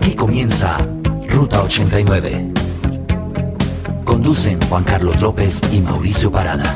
Aquí comienza Ruta 89. Conducen Juan Carlos López y Mauricio Parada.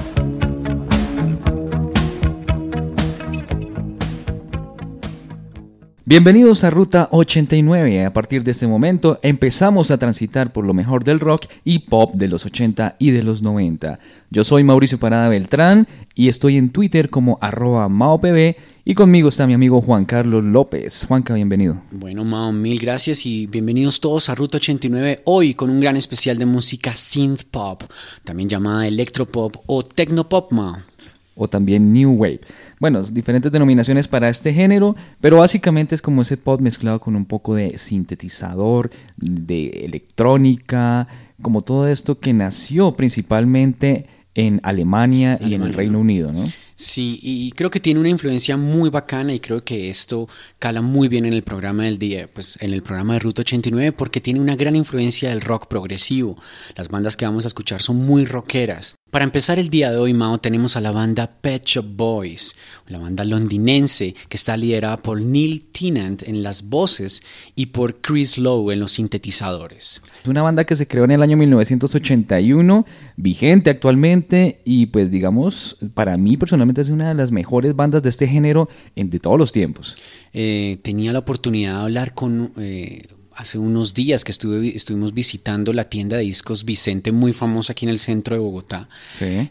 Bienvenidos a Ruta 89. A partir de este momento empezamos a transitar por lo mejor del rock y pop de los 80 y de los 90. Yo soy Mauricio Parada Beltrán y estoy en Twitter como arroba maopb y conmigo está mi amigo Juan Carlos López. Juanca, bienvenido. Bueno, Mao, mil gracias y bienvenidos todos a Ruta 89 hoy con un gran especial de música synth pop, también llamada electropop o tecnopop, Mao o también New Wave. Bueno, diferentes denominaciones para este género, pero básicamente es como ese pop mezclado con un poco de sintetizador, de electrónica, como todo esto que nació principalmente en Alemania, y en el Reino Unido, ¿no? Sí, y creo que tiene una influencia muy bacana y creo que esto cala muy bien en el programa del día, pues en el programa de Ruta 89 porque tiene una gran influencia del rock progresivo. Las bandas que vamos a escuchar son muy rockeras. Para empezar el día de hoy, Mao, tenemos a la banda Pet Shop Boys, la banda londinense que está liderada por Neil Tennant en las voces y por Chris Lowe en los sintetizadores. Es una banda que se creó en el año 1981, vigente actualmente y pues digamos, para mí personalmente es una de las mejores bandas de este género de todos los tiempos. Eh, tenía la oportunidad de hablar con... Eh, hace unos días que estuve, estuvimos visitando la tienda de discos Vicente, muy famosa aquí en el centro de Bogotá.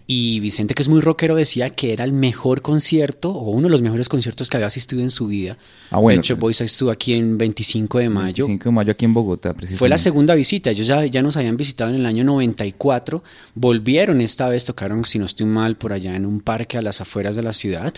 Y Vicente, que es muy rockero, decía que era el mejor concierto o uno de los mejores conciertos que había asistido en su vida. Ah, bueno. De hecho, Boys estuvo aquí en 25 de mayo. 25 de mayo aquí en Bogotá, precisamente. Fue la segunda visita. Ellos ya, ya nos habían visitado en el año 94. Volvieron esta vez, tocaron, si no estoy mal, por allá en un parque a las afueras de la ciudad.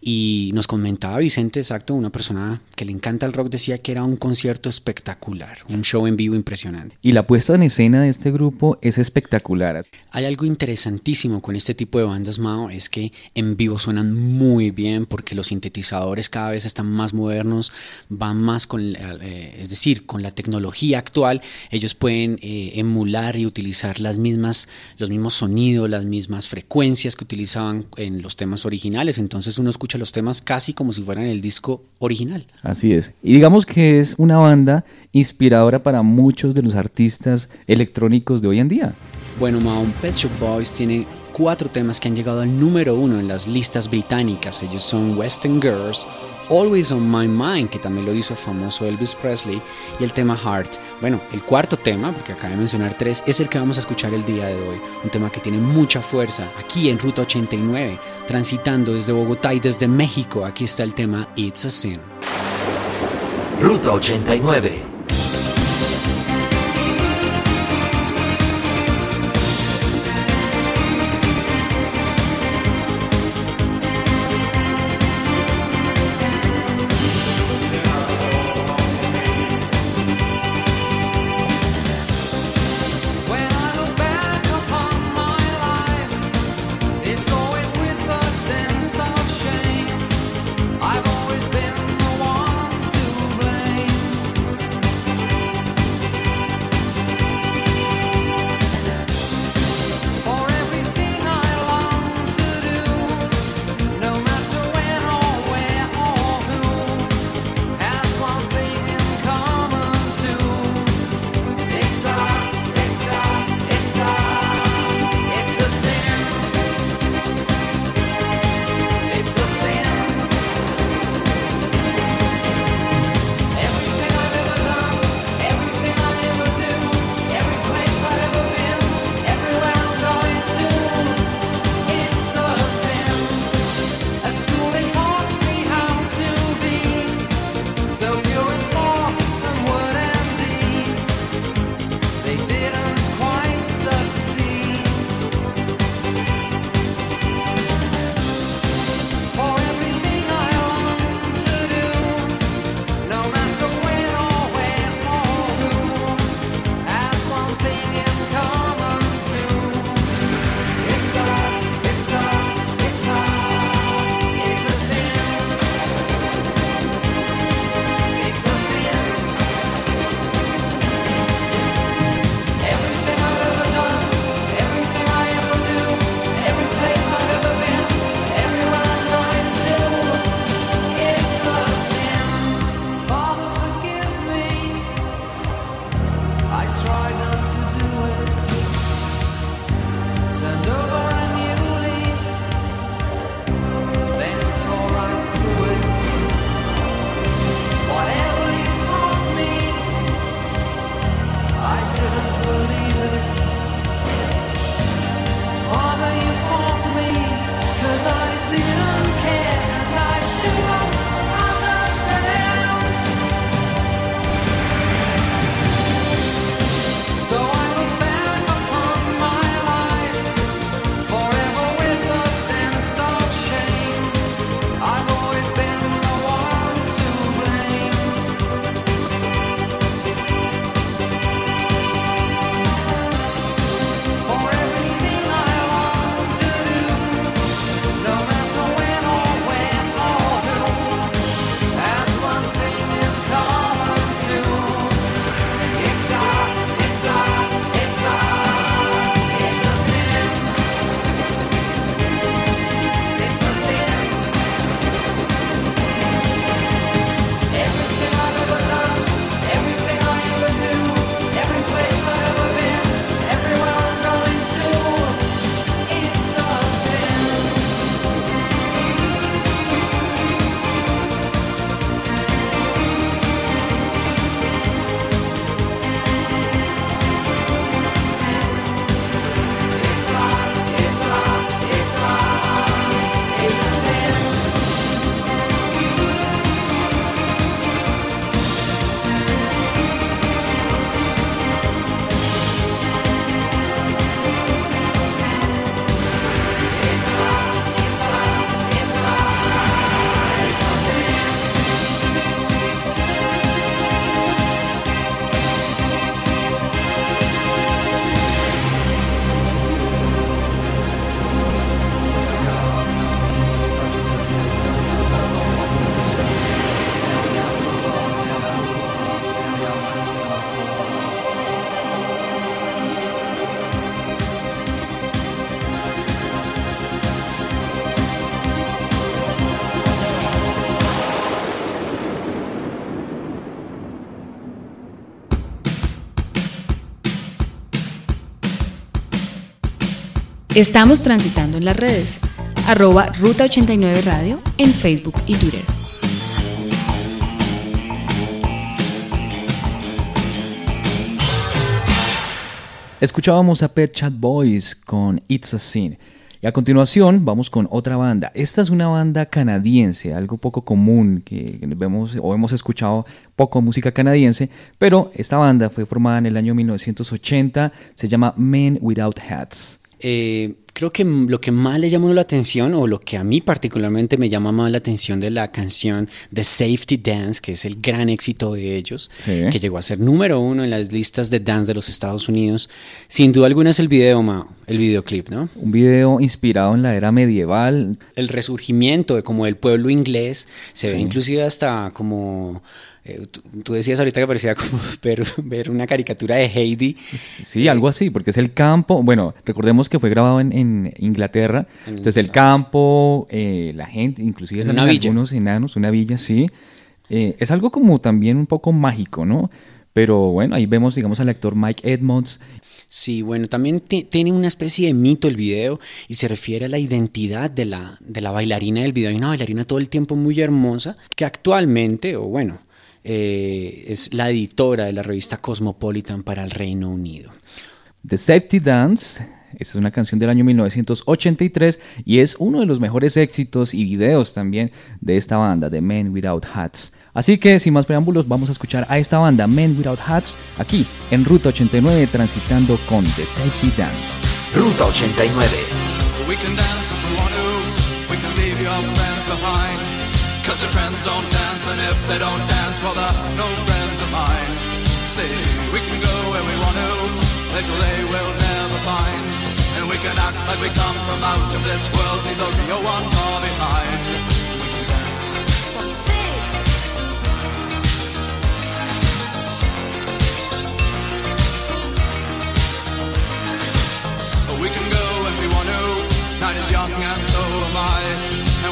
Y nos comentaba Vicente, exacto, una persona que le encanta el rock, decía que era un concierto espectacular un show en vivo impresionante. Y la puesta en escena de este grupo es espectacular. Hay algo interesantísimo con este tipo de bandas, Mao, es que en vivo suenan muy bien porque los sintetizadores cada vez están más modernos, van más con, eh, es decir, con la tecnología actual, ellos pueden eh, emular y utilizar las mismas, los mismos sonidos, las mismas frecuencias que utilizaban en los temas originales, entonces uno escucha los temas casi como si fueran el disco original. Así es. Y digamos que es una banda inspiradora para muchos de los artistas electrónicos de hoy en día. Bueno, Mount Pet Shop Boys tiene cuatro temas que han llegado al número uno en las listas británicas. Ellos son Western Girls, Always on My Mind, que también lo hizo famoso Elvis Presley, y el tema Heart. Bueno, el cuarto tema, porque acabo de mencionar tres, es el que vamos a escuchar el día de hoy. Un tema que tiene mucha fuerza aquí en Ruta 89, transitando desde Bogotá y desde México. Aquí está el tema It's a Sin. Ruta 89 Estamos transitando en las redes, Ruta 89 Radio en Facebook y Twitter. Escuchábamos a Pet Chat Boys con It's a Sin. Y a continuación vamos con otra banda. Esta es una banda canadiense, algo poco común que vemos o hemos escuchado poco música canadiense, pero esta banda fue formada en el año 1980, se llama Men Without Hats. Eh, creo que lo que más le llamó la atención, o lo que a mí particularmente me llama más la atención de la canción The Safety Dance, que es el gran éxito de ellos, que llegó a ser número uno en las listas de dance de los Estados Unidos, sin duda alguna es el video, el videoclip, ¿no? Un video inspirado en la era medieval. El resurgimiento de como el pueblo inglés, se ve inclusive hasta como eh, tú, decías ahorita que parecía como ver, una caricatura de Heidi. Sí, algo así, porque es el campo. Bueno, recordemos que fue grabado en, Inglaterra. entonces, el campo, eh, la gente, inclusive una villa. algunos enanos, una villa, sí. Eh, es algo como también un poco mágico, ¿no? Pero bueno, ahí vemos, digamos, al actor Mike Edmonds. Sí, bueno, también tiene una especie de mito el video y se refiere a la identidad de la, de la bailarina del video. Hay una bailarina todo el tiempo muy hermosa que actualmente, o bueno, eh, es la editora de la revista Cosmopolitan para el Reino Unido. The Safety Dance, esta es una canción del año 1983 y es uno de los mejores éxitos y videos también de esta banda, The Men Without Hats. Así que sin más preámbulos vamos a escuchar a esta banda, Men Without Hats, aquí en Ruta 89 transitando con The Safety Dance. Ruta 89. Cause your friends don't dance, and if they don't dance, well, they're no friends of mine. See, we can go where we want to, places they will never find. And we can act like we come from out of this world, leave the real one far behind. We can dance. We can go if we want to, night is young and so am I.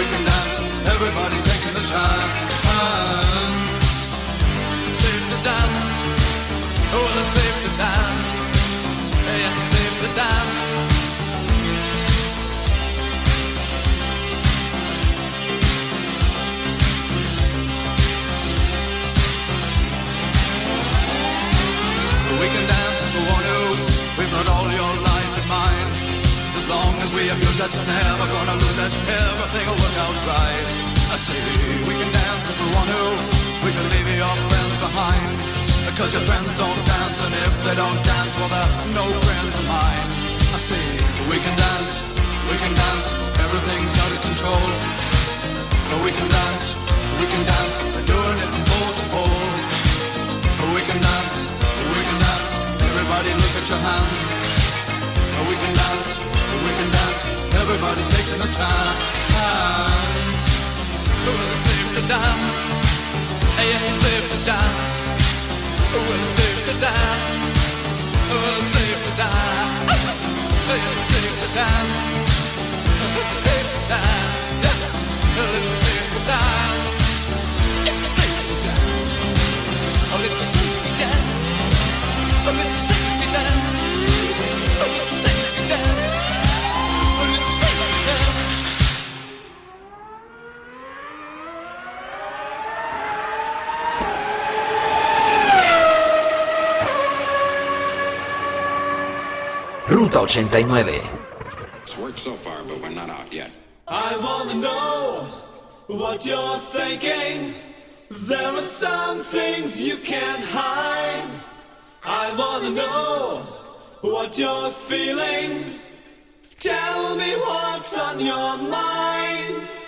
we can dance. Everybody's taking the chance. Safe to dance. Oh, it's safe to dance. Yes, safe to dance. We can dance if we want to. We've got all your life in mind. As long as we abuse it, never gonna lose it old grave. I say we can dance if we want to. We can leave your friends behind. Because your friends don't dance, and if they don't dance, well, they're no friends of mine. I say we can dance, we can dance, everything's out of control. But we can dance, we can dance, we're doing it from pole to pole. We can dance, we can dance, everybody look at your hands. We can dance, we can dance, everybody's making a chance. Well, it's safe to dance. Yes, it's safe to dance. Well, it's safe to dance. Well, it's safe to dance. Yes, it's safe to dance. It's safe to dance. Well, it's safe to dance. Safe dance. Oh, it's safe to dance. 89. It's worked so far, but we're not out yet. I wanna know what you're thinking. There are some things you can't hide. I wanna know what you're feeling. Tell me what's on your mind.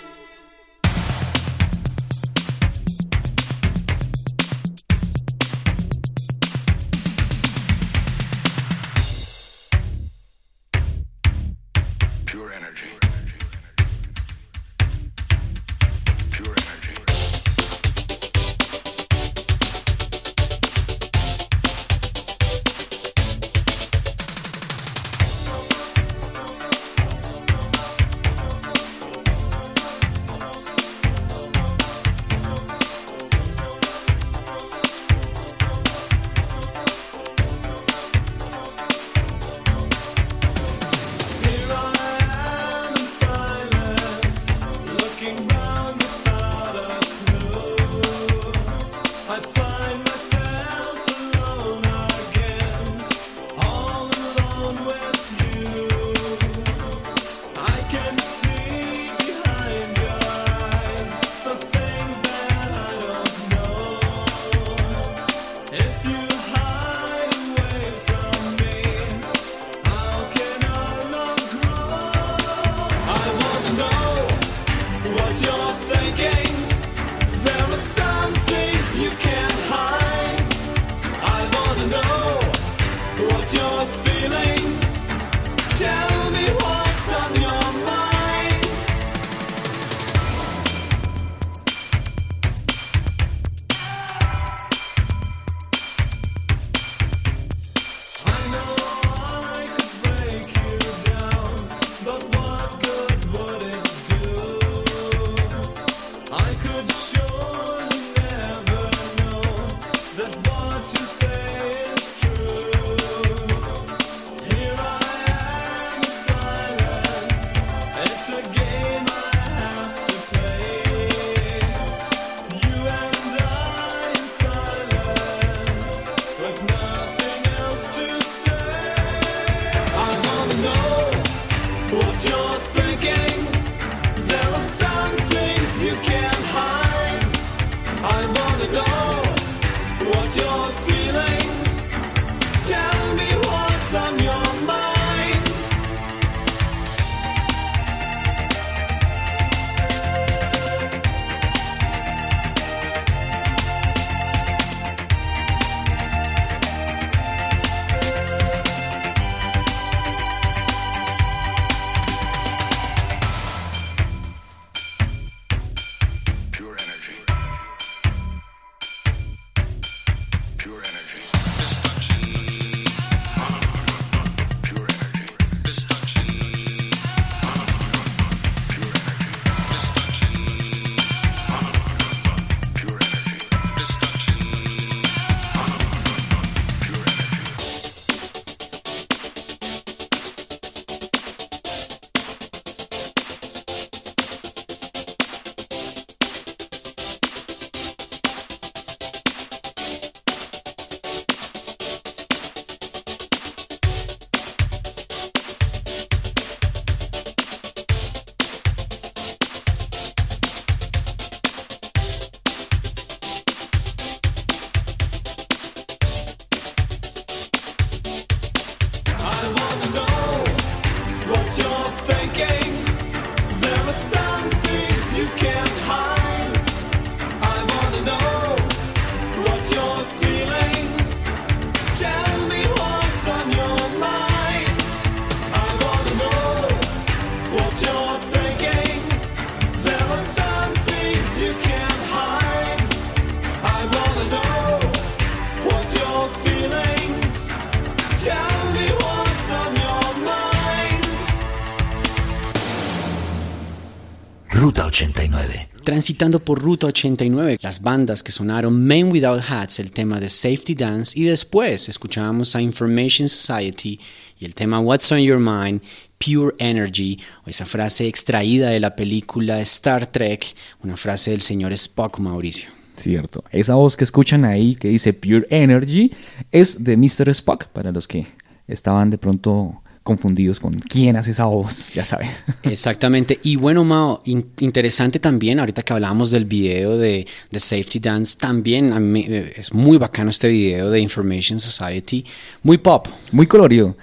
Transitando por Ruta 89, las bandas que sonaron Men Without Hats, el tema de Safety Dance, y después escuchábamos a Information Society y el tema What's on Your Mind, Pure Energy, o esa frase extraída de la película Star Trek, una frase del señor Spock Mauricio. Cierto. Esa voz que escuchan ahí que dice Pure Energy es de Mr. Spock, para los que estaban de pronto confundidos con quién hace esa voz, ya saben. Exactamente. Y bueno, Mao, in- interesante también, ahorita que hablábamos del video de, de Safety Dance, también a mí, eh, es muy bacano este video de Information Society, muy pop. Muy colorido.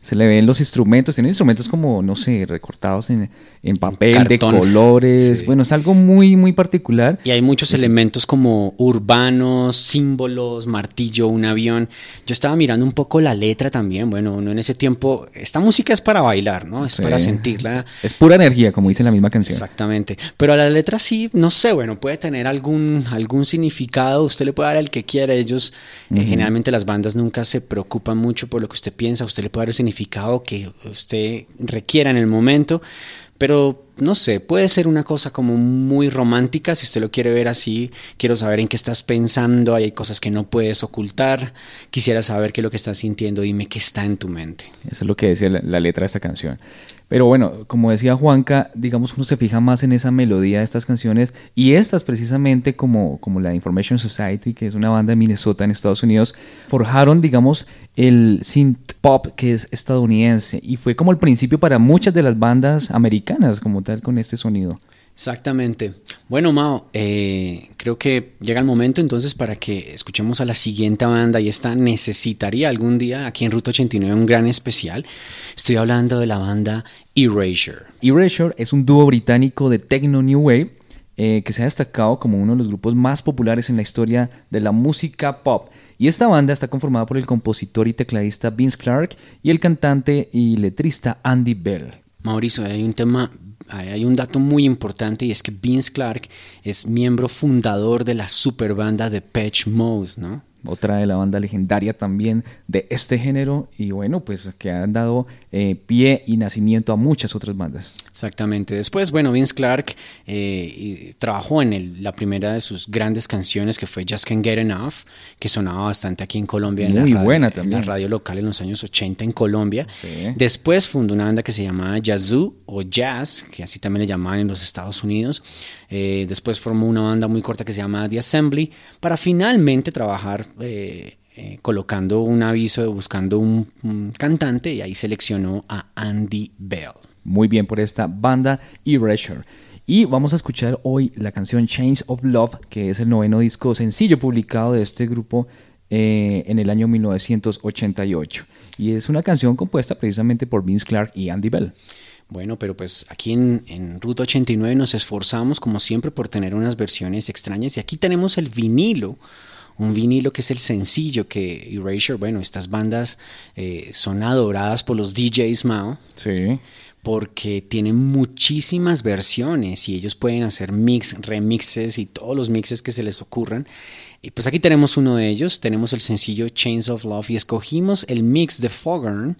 Se le ven los instrumentos, tiene instrumentos como, no sé, recortados en, en papel, de colores. Sí. Bueno, es algo muy, muy particular. Y hay muchos elementos como urbanos, símbolos, martillo, un avión. Yo estaba mirando un poco la letra también. Bueno, uno en ese tiempo, esta música es para bailar, ¿no? Es Sí. para sentirla. Es pura energía, como dice la misma canción. Exactamente. Pero a la letra sí, no sé, bueno, puede tener algún, algún significado. Usted le puede dar el que quiera. Ellos, eh, generalmente las bandas nunca se preocupan mucho por lo que usted piensa. Usted le puede dar el significado que usted requiera en el momento. Pero no sé, puede ser una cosa como muy romántica, si usted lo quiere ver así, quiero saber en qué estás pensando, hay cosas que no puedes ocultar, quisiera saber qué es lo que estás sintiendo, dime qué está en tu mente. Eso es lo que decía la, la letra de esta canción. Pero bueno, como decía Juanca, digamos uno se fija más en esa melodía de estas canciones y estas precisamente como, como la Information Society, que es una banda de Minnesota en Estados Unidos, forjaron, digamos, el synth pop que es estadounidense y fue como el principio para muchas de las bandas americanas como tal con este sonido. Exactamente. Bueno, Mao, eh, creo que llega el momento entonces para que escuchemos a la siguiente banda y esta necesitaría algún día aquí en Ruta 89 un gran especial. Estoy hablando de la banda Erasure. Erasure es un dúo británico de techno new wave eh, que se ha destacado como uno de los grupos más populares en la historia de la música pop. Y esta banda está conformada por el compositor y tecladista Vince Clark y el cantante y letrista Andy Bell. Mauricio, hay un tema, hay un dato muy importante y es que Vince Clark es miembro fundador de la super banda de Patch Mode, ¿no? Otra de la banda legendaria también de este género y bueno, pues que han dado eh, pie y nacimiento a muchas otras bandas. Exactamente. Después, bueno, Vince Clark eh, trabajó en el- la primera de sus grandes canciones que fue Just Can't Get Enough, que sonaba bastante aquí en Colombia, en, Muy la radio, buena en también. la radio local en los años 80 en Colombia. Después fundó una banda que se llamaba Yazoo o Jazz, que así también le llamaban en los Estados Unidos. Eh, después formó una banda muy corta que se llamaba The Assembly, para finalmente trabajar eh, eh, colocando un aviso, buscando un, un cantante, y ahí seleccionó a Andy Bell. Muy bien por esta banda Erasure. Y vamos a escuchar hoy la canción Chains of Love, que es el noveno disco sencillo publicado de este grupo eh, en el año 1988. Y es una canción compuesta precisamente por Vince Clark y Andy Bell. Bueno, pero pues aquí en, en Ruta 89 nos esforzamos como siempre por tener unas versiones extrañas y aquí tenemos el vinilo, un vinilo que es el sencillo que Erasure, bueno, estas bandas eh, son adoradas por los DJs Mao Sí. Porque tienen muchísimas versiones y ellos pueden hacer mix, remixes y todos los mixes que se les ocurran. Y pues aquí tenemos uno de ellos, tenemos el sencillo Chains of Love y escogimos el mix de Foghorn,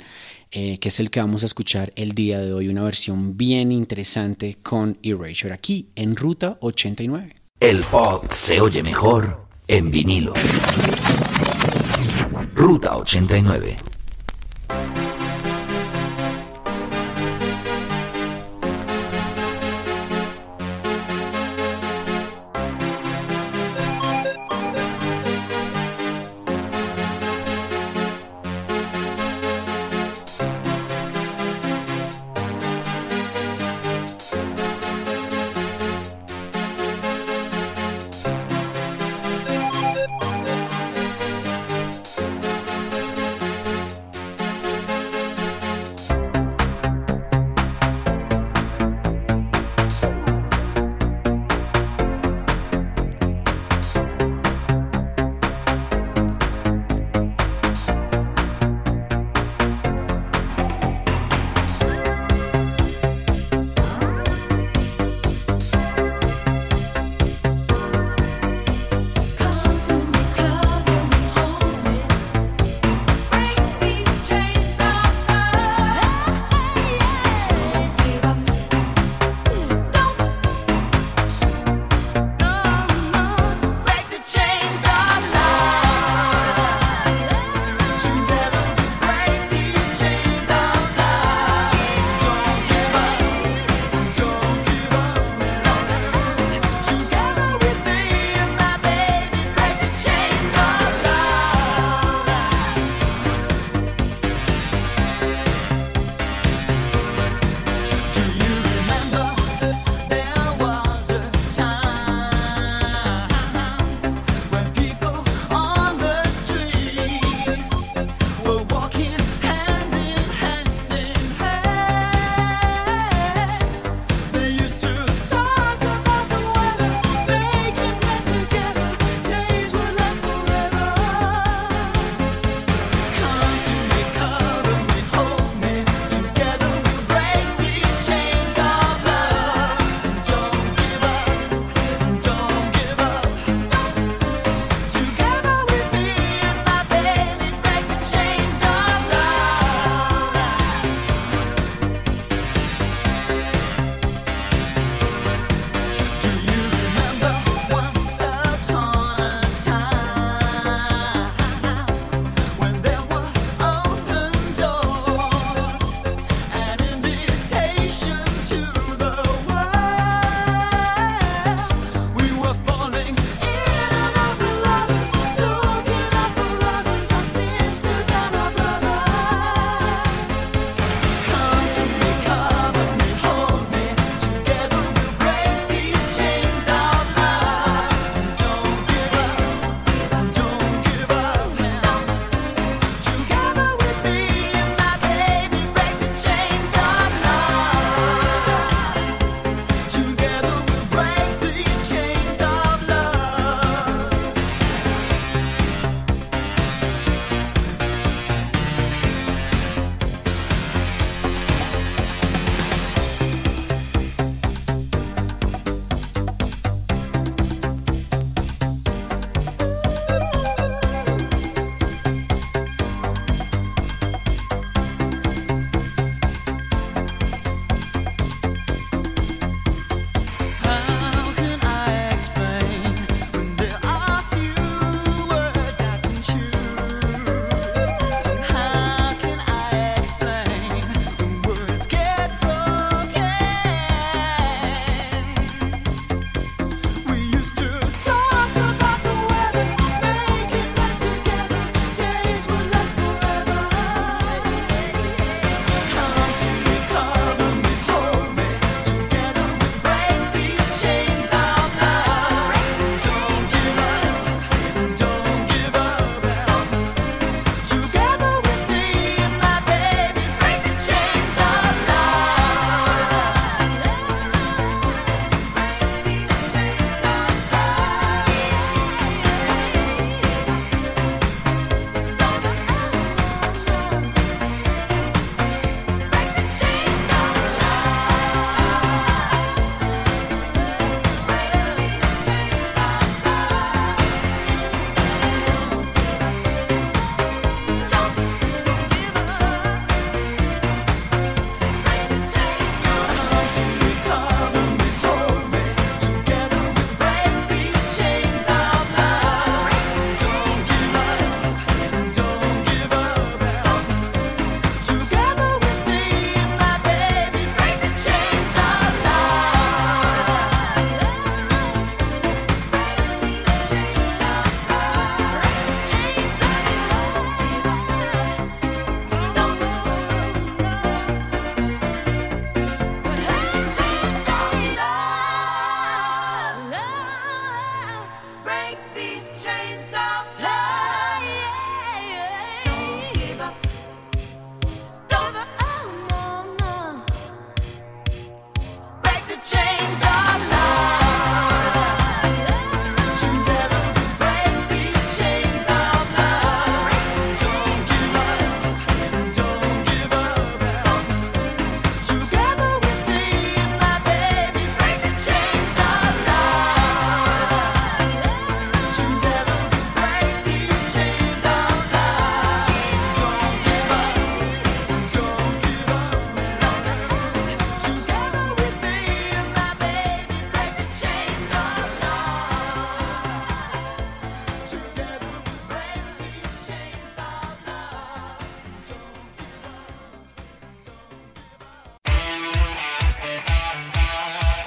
eh, que es el que vamos a escuchar el día de hoy, una versión bien interesante con Erasure aquí en Ruta 89. El pop se oye mejor en vinilo. Ruta 89.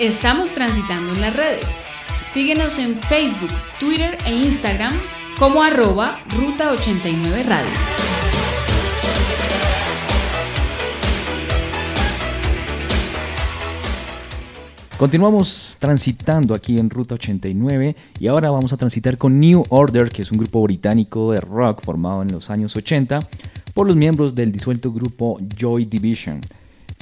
Estamos transitando en las redes. Síguenos en Facebook, Twitter e Instagram como arroba Ruta 89 Radio. Continuamos transitando aquí en Ruta 89 y ahora vamos a transitar con New Order, que es un grupo británico de rock formado en los años 80 por los miembros del disuelto grupo Joy Division.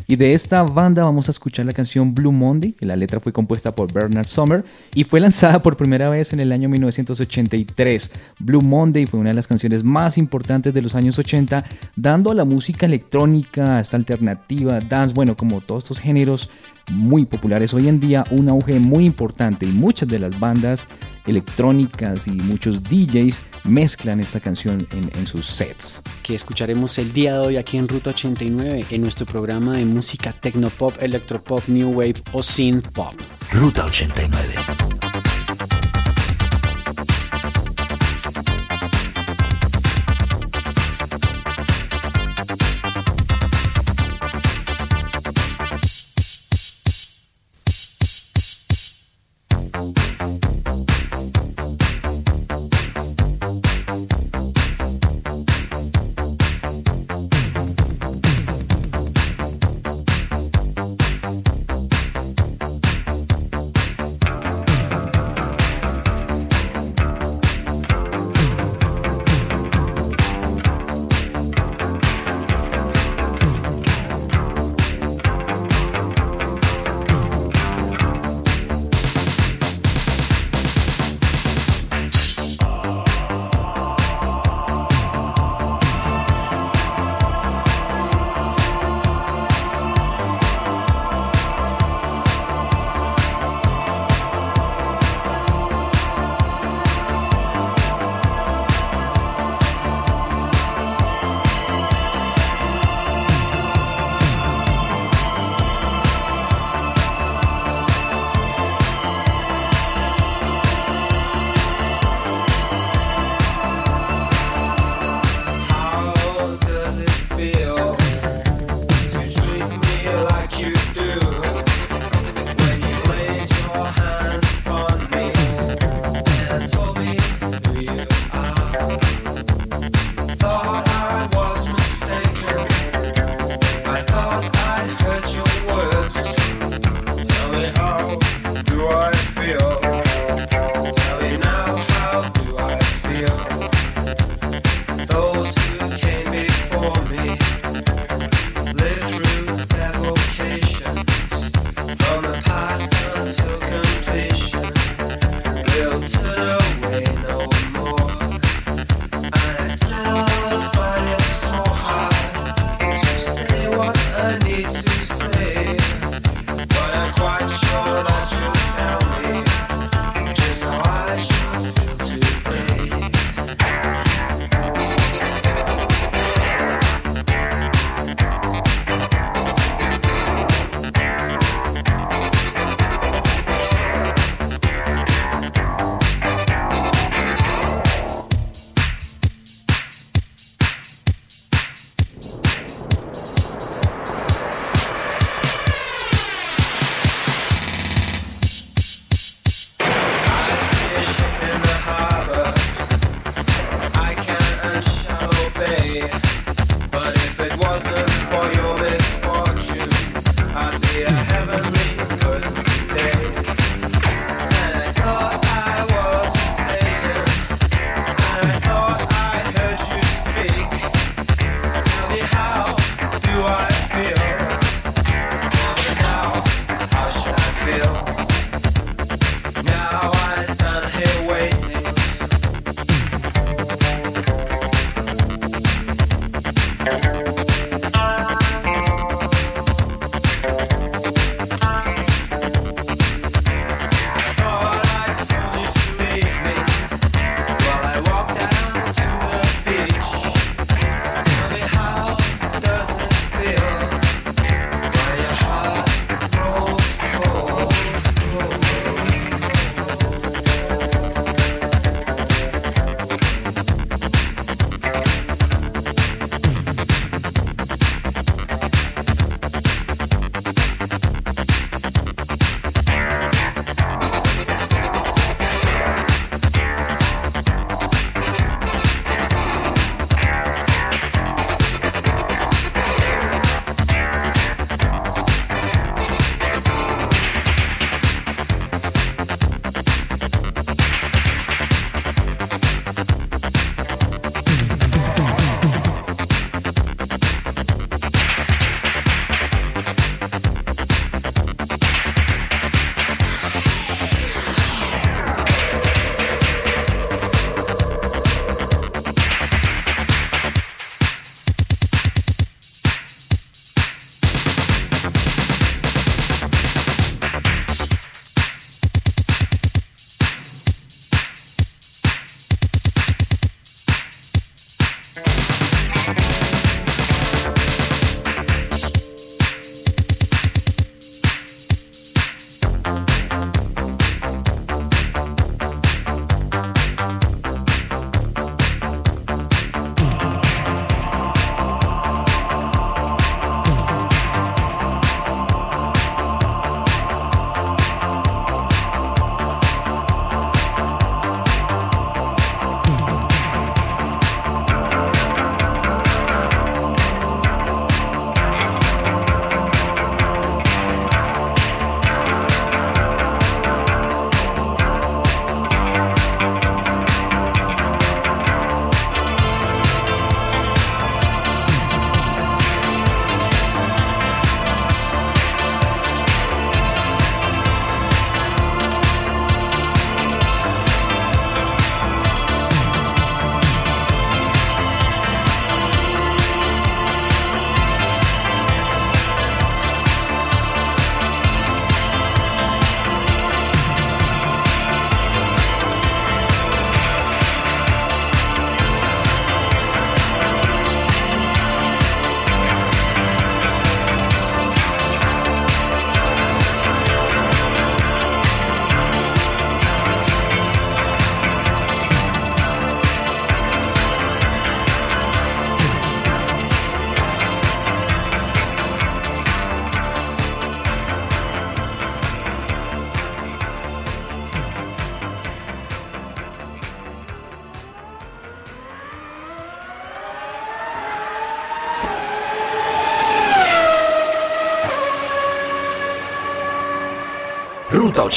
Y de esta banda vamos a escuchar la canción Blue Monday, que la letra fue compuesta por Bernard Sommer y fue lanzada por primera vez en el año 1983. Blue Monday fue una de las canciones más importantes de los años 80, dando a la música electrónica, esta alternativa, dance, bueno, como todos estos géneros muy populares hoy en día, un auge muy importante y muchas de las bandas electrónicas y muchos DJs mezclan esta canción en, en, sus sets. Que escucharemos el día de hoy aquí en Ruta 89 en nuestro programa de música tecnopop, electropop, new wave o synth pop. Ruta 89.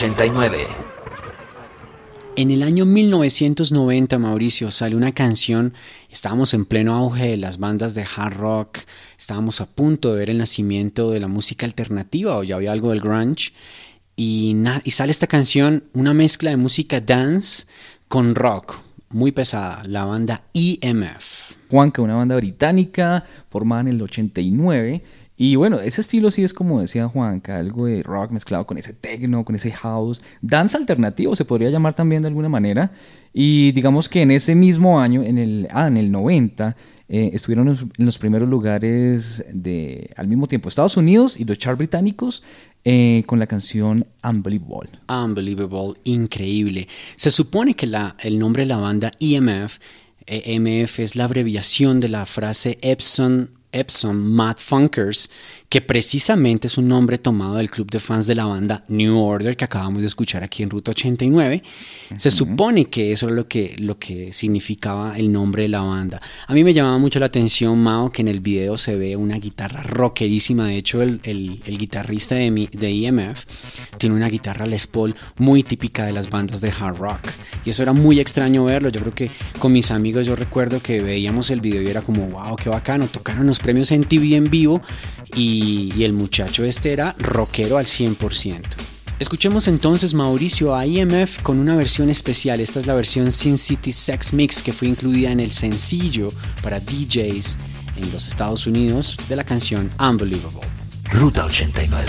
89. En el año 1990, Mauricio, sale una canción, estábamos en pleno auge de las bandas de hard rock, estábamos a punto de ver el nacimiento de la música alternativa o ya había algo del grunge, y, y sale esta canción, una mezcla de música dance con rock, muy pesada, la banda EMF. Juanca, una banda británica formada en el 89. Y bueno, ese estilo sí es como decía Juanca, algo de rock mezclado con ese techno, con ese house, dance alternativo se podría llamar también de alguna manera. Y digamos que en ese mismo año, en el, ah, en el 90, eh, estuvieron en los- en los primeros lugares de, al mismo tiempo, Estados Unidos y los charts británicos eh, con la canción Unbelievable. Unbelievable, increíble. Se supone que la, el nombre de la banda EMF, EMF es la abreviación de la frase Epson, Epson Mad Funkers, que precisamente es un nombre tomado del club de fans de la banda New Order que acabamos de escuchar aquí en Ruta 89. Se supone que eso es lo que, lo que significaba el nombre de la banda. A mí me llamaba mucho la atención, Mao, que en el video se ve una guitarra rockerísima. De hecho, el, el- el guitarrista de, mi- de EMF tiene una guitarra Les Paul muy típica de las bandas de hard rock. Y eso era muy extraño verlo. Yo creo que con mis amigos yo recuerdo que veíamos el video y era como, wow, qué bacano. Tocaron los premios en TV en vivo y, y el muchacho este era rockero al 100%. Escuchemos entonces Mauricio a IMF con una versión especial. Esta es la versión Sin City Sex Mix que fue incluida en el sencillo para DJs en los Estados Unidos de la canción Unbelievable. Ruta 89.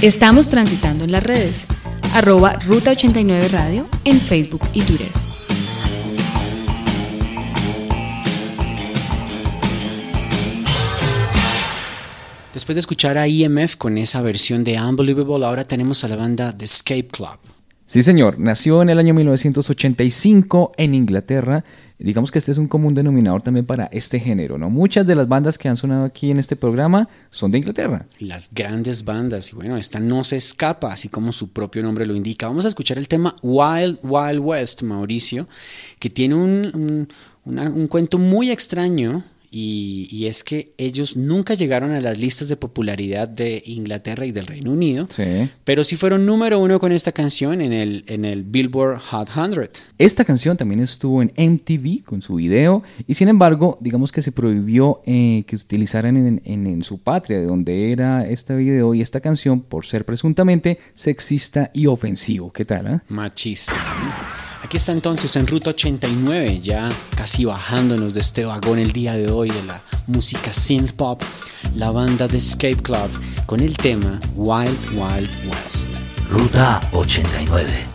Estamos transitando en las redes. Arroba Ruta 89 Radio en Facebook y Twitter. Después de escuchar a EMF con esa versión de Unbelievable, ahora tenemos a la banda The Escape Club. Sí, señor. Nació en el año 1985 en Inglaterra. Digamos que este es un común denominador también para este género, ¿no? Muchas de las bandas que han sonado aquí en este programa son de Inglaterra. Las grandes bandas, y bueno, esta no se escapa, así como su propio nombre lo indica. Vamos a escuchar el tema Wild Wild West, Mauricio, que tiene un, un, un cuento muy extraño. Y, y es que ellos nunca llegaron a las listas de popularidad de Inglaterra y del Reino Unido, Sí. pero sí fueron número uno con esta canción en el, en el Billboard Hot 100. Esta canción también estuvo en MTV con su video y sin embargo, digamos que se prohibió eh, que se utilizaran en, en- en su patria, de donde era este video y esta canción, por ser presuntamente sexista y ofensivo. ¿Qué tal? ah? machista. ¿no? Aquí está entonces en Ruta 89, ya casi bajándonos de este vagón el día de hoy de la música synth pop, la banda The Escape Club con el tema Wild Wild West. Ruta 89.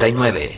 89.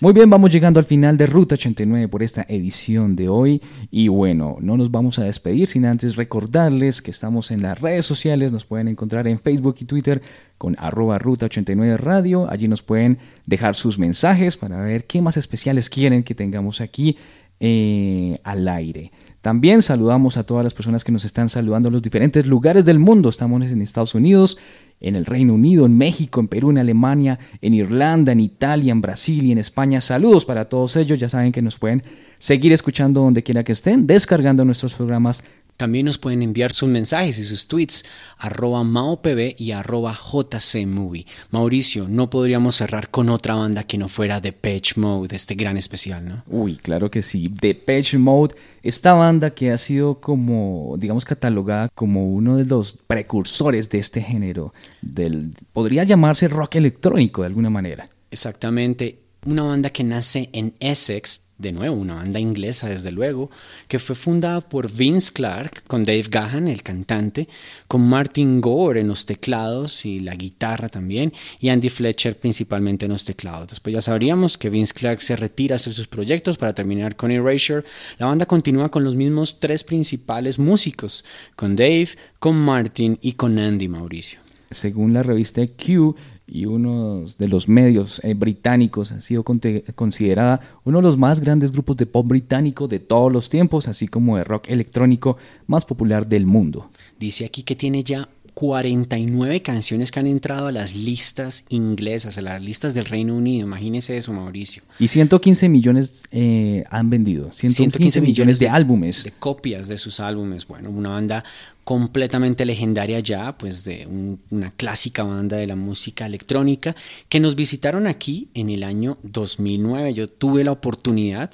Muy bien, vamos llegando al final de Ruta 89 por esta edición de hoy. Y bueno, no nos vamos a despedir sin antes recordarles que estamos en las redes sociales. Nos pueden encontrar en Facebook y Twitter con arroba Ruta 89 Radio. Allí nos pueden dejar sus mensajes para ver qué más especiales quieren que tengamos aquí eh, al aire. También saludamos a todas las personas que nos están saludando en los diferentes lugares del mundo. Estamos en Estados Unidos, en el Reino Unido, en México, en Perú, en Alemania, en Irlanda, en Italia, en Brasil y en España. Saludos para todos ellos. Ya saben que nos pueden seguir escuchando donde quiera que estén, descargando nuestros programas. También nos pueden enviar sus mensajes y sus tweets arroba maopb y arroba jcmovie. Mauricio, no podríamos cerrar con otra banda que no fuera The Patch Mode, este gran especial, ¿no? Uy, claro que sí. Depeche Mode, esta banda que ha sido como, digamos, catalogada como uno de los precursores de este género. Del, podría llamarse rock electrónico de alguna manera. Exactamente, una banda que nace en Essex, de nuevo, una banda inglesa desde luego, que fue fundada por Vince Clark, con Dave Gahan, el cantante, con Martin Gore en los teclados y la guitarra también, y Andy Fletcher principalmente en los teclados. Después ya sabríamos que Vince Clark se retira de sus proyectos para terminar con Erasure. La banda continúa con los mismos tres principales músicos, con Dave, con Martin y con Andy Mauricio. Según la revista Q y uno de los medios eh, británicos, ha sido considerada uno de los más grandes grupos de pop británico de todos los tiempos, así como de rock electrónico más popular del mundo. Dice aquí que tiene ya 49 canciones que han entrado a las listas inglesas, a las listas del Reino Unido. Imagínese eso, Mauricio. Y 115 millones eh, han vendido, 115, millones, de, álbumes. De copias de sus álbumes. Bueno, una banda completamente legendaria ya, pues de un- una clásica banda de la música electrónica, que nos visitaron aquí en el año 2009. Yo tuve la oportunidad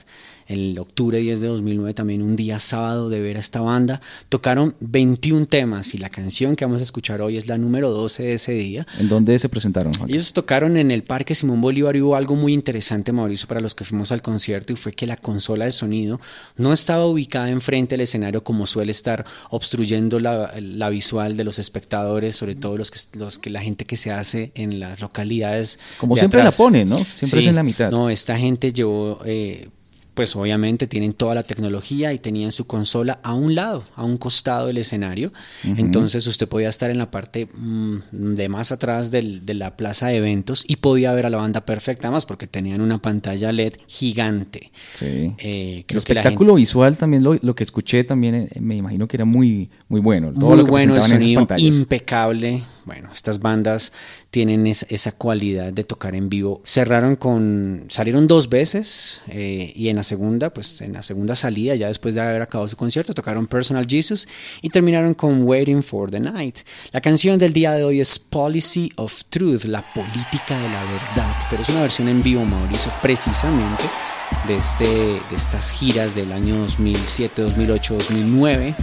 en octubre 10 de 2009, también un día sábado, de ver a esta banda. Tocaron 21 temas y la canción que vamos a escuchar hoy es la número 12 de ese día. ¿En dónde se presentaron? Juanca? Ellos tocaron en el Parque Simón Bolívar y hubo algo muy interesante, Mauricio, para los que fuimos al concierto y fue que la consola de sonido no estaba ubicada enfrente del escenario como suele estar obstruyendo la, la visual de los espectadores, sobre todo los que, los que la gente que se hace en las localidades. Como siempre la ponen, ¿no? Siempre es en la mitad. No, esta gente llevó... eh, pues obviamente tienen toda la tecnología y tenían su consola a un lado, a un costado del escenario. Entonces usted podía estar en la parte mm, de más atrás del- de la plaza de eventos y podía ver a la banda perfecta más porque tenían una pantalla LED gigante. Sí. Eh, El creo que la espectáculo gente- visual también lo, lo que escuché también eh, me imagino que era muy muy bueno. Todo muy lo que bueno el sonido, impecable. Bueno, estas bandas tienen es- esa cualidad de tocar en vivo. Cerraron con, salieron dos veces eh, y en la segunda, pues en la segunda salida, ya después de haber acabado su concierto, tocaron Personal Jesus y terminaron con Waiting for the Night. La canción del día de hoy es Policy of Truth, la política de la verdad, pero es una versión en vivo, Mauricio, precisamente de, este, de estas giras del año 2007, 2008, 2009.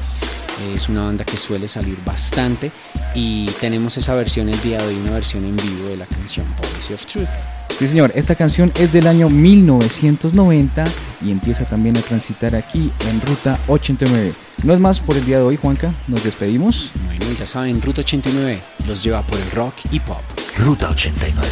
Es una banda que suele salir bastante y tenemos esa versión el día de hoy, una versión en vivo de la canción Policy of Truth. Sí, señor, esta canción es del año 1990 y empieza también a transitar aquí en Ruta 89. No es más por el día de hoy, Juanca, nos despedimos. Bueno, ya saben, Ruta 89 los lleva por el rock y pop. Ruta 89.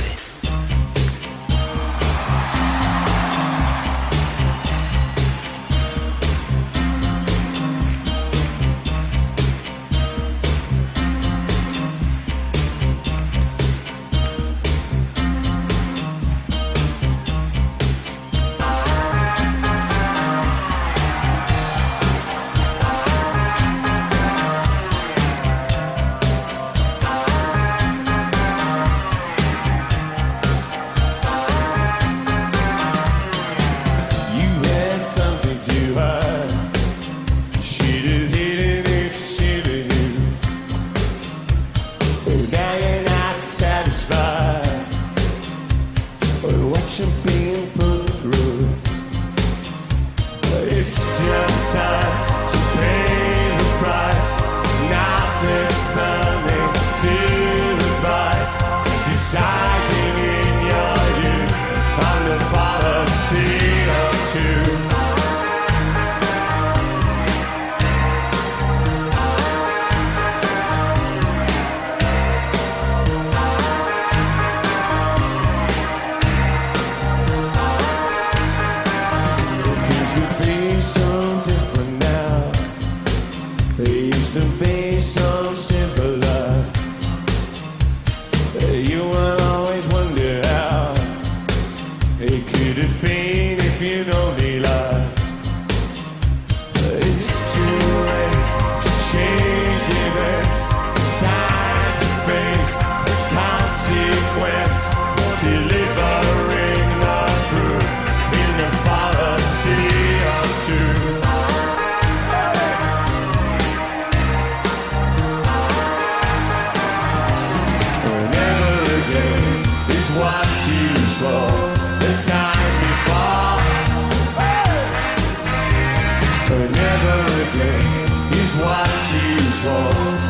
Is what you saw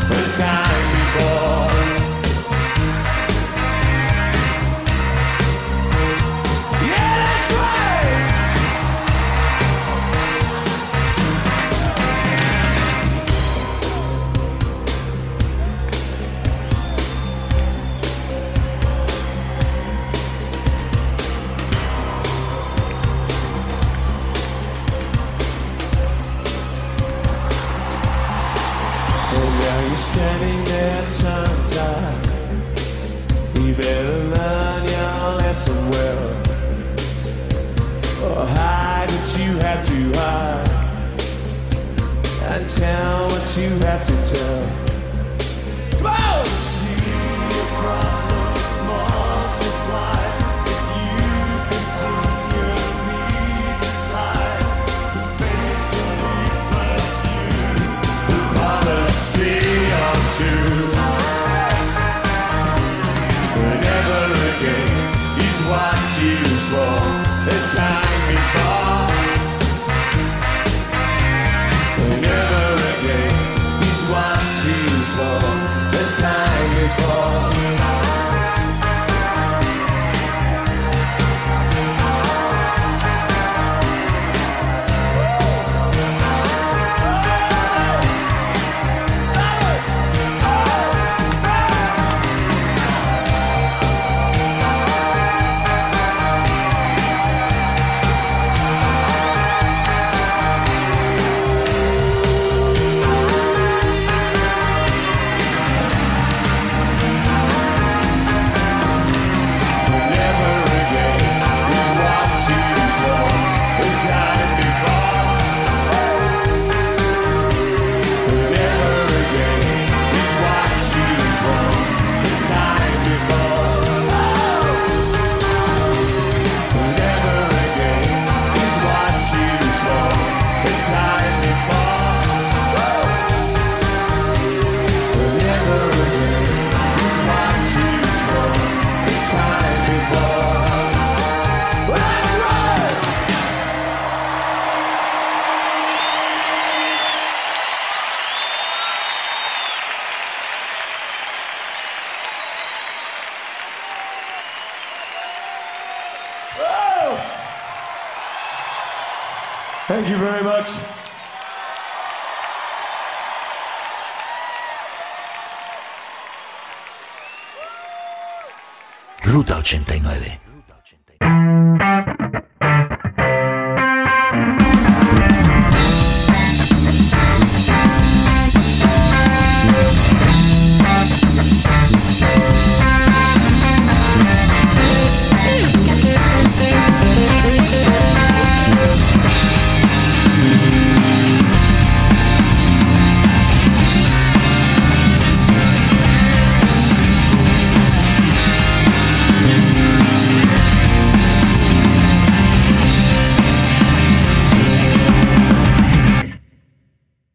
the time